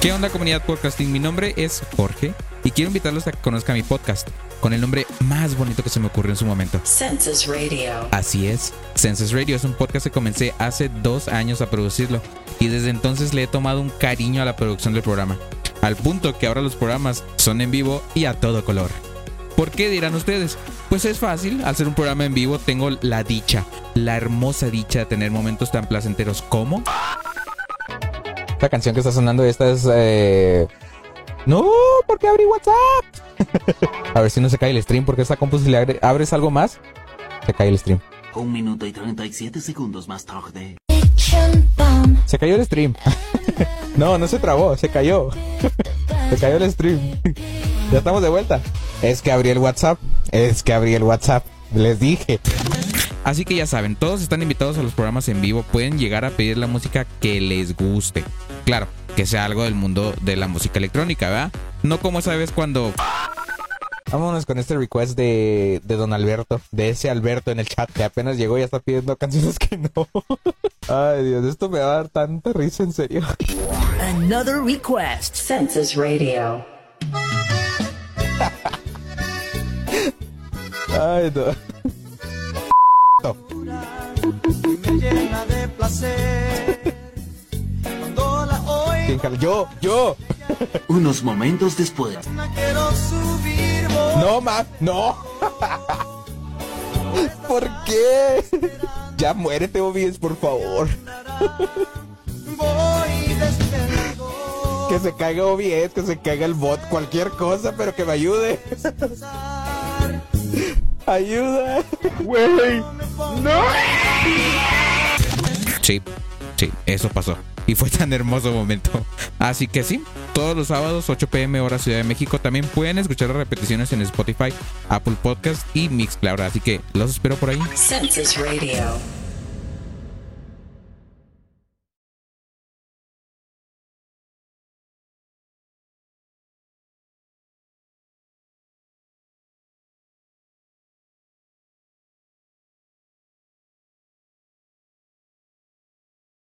¿Qué onda comunidad podcasting? Mi nombre es Jorge y quiero invitarlos a que conozcan mi podcast con el nombre más bonito que se me ocurrió en su momento. Census Radio. Así es, Census Radio es un podcast que comencé hace dos años a producirlo y desde entonces le he tomado un cariño a la producción del programa, al punto que ahora los programas son en vivo y a todo color. ¿Por qué dirán ustedes? Pues es fácil, al ser un programa en vivo tengo la dicha, la hermosa dicha de tener momentos tan placenteros como... Esta canción que está sonando, esta es... Eh... No, ¿por qué abrí WhatsApp? a ver si no se cae el stream, porque esta compu si le abres algo más, se cae el stream. Un minuto y 37 segundos más tarde. Se cayó el stream. no, no se trabó, se cayó. se cayó el stream. ya estamos de vuelta. Es que abrí el WhatsApp. Es que abrí el WhatsApp. Les dije. Así que ya saben, todos están invitados a los programas en vivo. Pueden llegar a pedir la música que les guste. Claro, que sea algo del mundo de la música electrónica, ¿verdad? No como esa vez cuando... Vámonos con este request de, de don Alberto, de ese Alberto en el chat que apenas llegó y ya está pidiendo canciones que no. Ay Dios, esto me va a dar tanta risa en serio. Another request. Census Radio. Ay, no. Yo, yo. Unos momentos después. No, ma, no. ¿Por qué? Ya muérete, Obies, por favor. Que se caiga OBS, que se caiga el bot, cualquier cosa, pero que me ayude. Ayuda. Güey. No. Sí, sí, eso pasó. Y fue tan hermoso momento. Así que sí, todos los sábados 8 pm hora Ciudad de México también pueden escuchar las repeticiones en Spotify, Apple Podcast y Mixcloud. Así que los espero por ahí. Census Radio.